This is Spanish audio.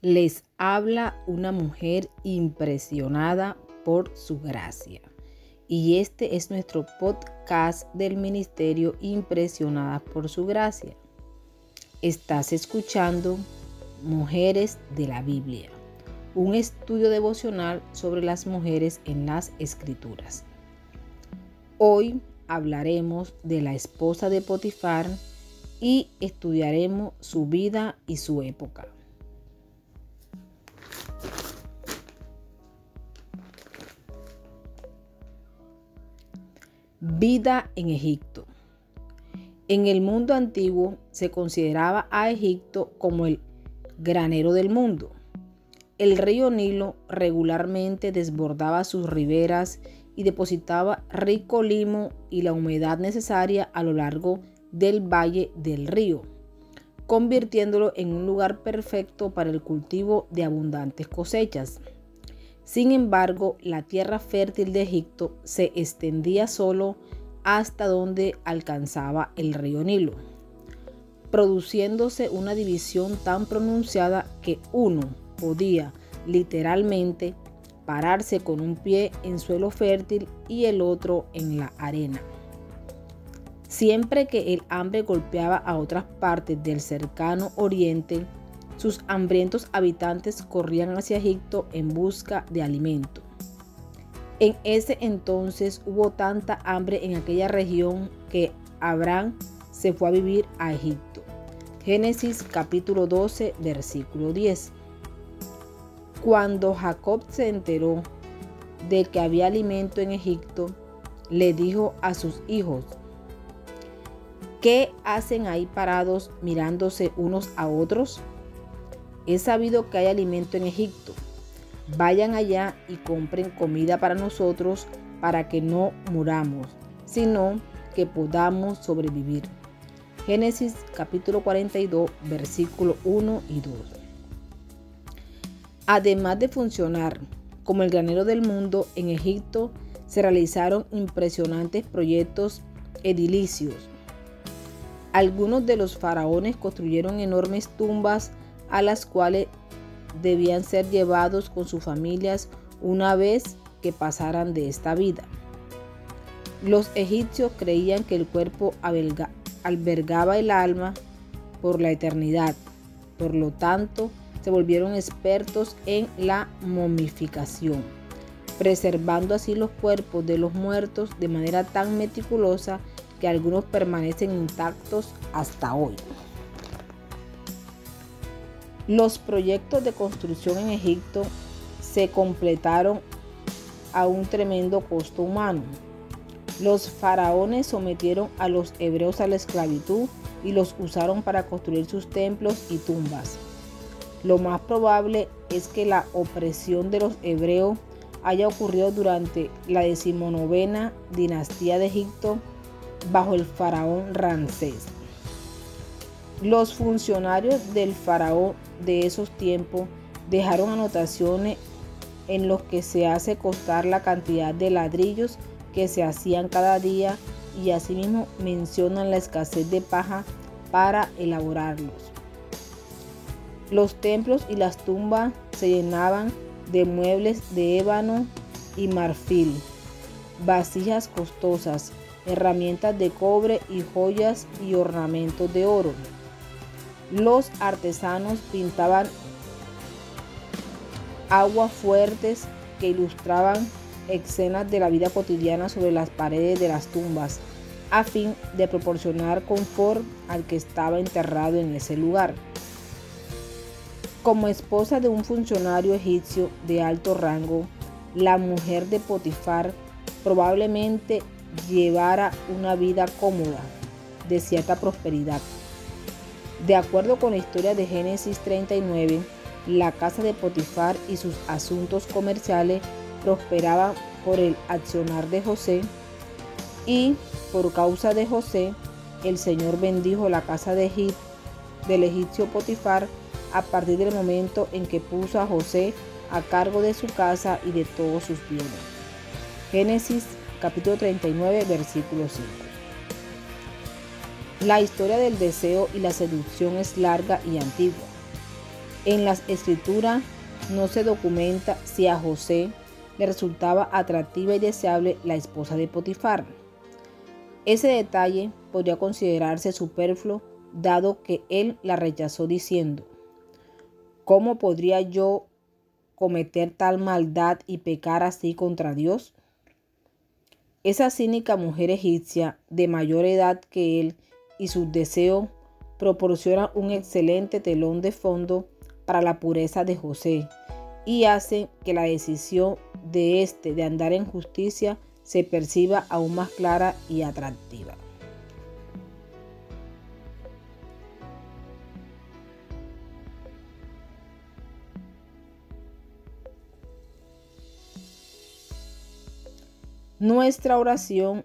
Les habla una mujer impresionada por su gracia. Y este es nuestro podcast del Ministerio Impresionada por su gracia. Estás escuchando Mujeres de la Biblia, un estudio devocional sobre las mujeres en las Escrituras. Hoy hablaremos de la esposa de Potifar y estudiaremos su vida y su época. Vida en Egipto. En el mundo antiguo se consideraba a Egipto como el granero del mundo. El río Nilo regularmente desbordaba sus riberas y depositaba rico limo y la humedad necesaria a lo largo del valle del río, convirtiéndolo en un lugar perfecto para el cultivo de abundantes cosechas. Sin embargo, la tierra fértil de Egipto se extendía solo hasta donde alcanzaba el río Nilo, produciéndose una división tan pronunciada que uno podía literalmente pararse con un pie en suelo fértil y el otro en la arena. Siempre que el hambre golpeaba a otras partes del cercano oriente, sus hambrientos habitantes corrían hacia Egipto en busca de alimento. En ese entonces hubo tanta hambre en aquella región que Abraham se fue a vivir a Egipto. Génesis capítulo 12, versículo 10. Cuando Jacob se enteró de que había alimento en Egipto, le dijo a sus hijos, ¿qué hacen ahí parados mirándose unos a otros? He sabido que hay alimento en Egipto. Vayan allá y compren comida para nosotros para que no muramos, sino que podamos sobrevivir. Génesis capítulo 42, versículo 1 y 2. Además de funcionar como el granero del mundo, en Egipto se realizaron impresionantes proyectos edilicios. Algunos de los faraones construyeron enormes tumbas a las cuales debían ser llevados con sus familias una vez que pasaran de esta vida. Los egipcios creían que el cuerpo albergaba el alma por la eternidad, por lo tanto se volvieron expertos en la momificación, preservando así los cuerpos de los muertos de manera tan meticulosa que algunos permanecen intactos hasta hoy. Los proyectos de construcción en Egipto se completaron a un tremendo costo humano. Los faraones sometieron a los hebreos a la esclavitud y los usaron para construir sus templos y tumbas. Lo más probable es que la opresión de los hebreos haya ocurrido durante la decimonovena dinastía de Egipto bajo el faraón Ramsés. Los funcionarios del faraón de esos tiempos dejaron anotaciones en los que se hace costar la cantidad de ladrillos que se hacían cada día y asimismo mencionan la escasez de paja para elaborarlos. Los templos y las tumbas se llenaban de muebles de ébano y marfil, vasijas costosas, herramientas de cobre y joyas y ornamentos de oro. Los artesanos pintaban aguas fuertes que ilustraban escenas de la vida cotidiana sobre las paredes de las tumbas, a fin de proporcionar confort al que estaba enterrado en ese lugar. Como esposa de un funcionario egipcio de alto rango, la mujer de Potifar probablemente llevara una vida cómoda, de cierta prosperidad. De acuerdo con la historia de Génesis 39, la casa de Potifar y sus asuntos comerciales prosperaban por el accionar de José y por causa de José el Señor bendijo la casa de del egipcio Potifar a partir del momento en que puso a José a cargo de su casa y de todos sus bienes. Génesis capítulo 39 versículo 5. La historia del deseo y la seducción es larga y antigua. En las escrituras no se documenta si a José le resultaba atractiva y deseable la esposa de Potifar. Ese detalle podría considerarse superfluo dado que él la rechazó diciendo, ¿cómo podría yo cometer tal maldad y pecar así contra Dios? Esa cínica mujer egipcia de mayor edad que él y sus deseos proporciona un excelente telón de fondo para la pureza de José y hace que la decisión de éste de andar en justicia se perciba aún más clara y atractiva. Nuestra oración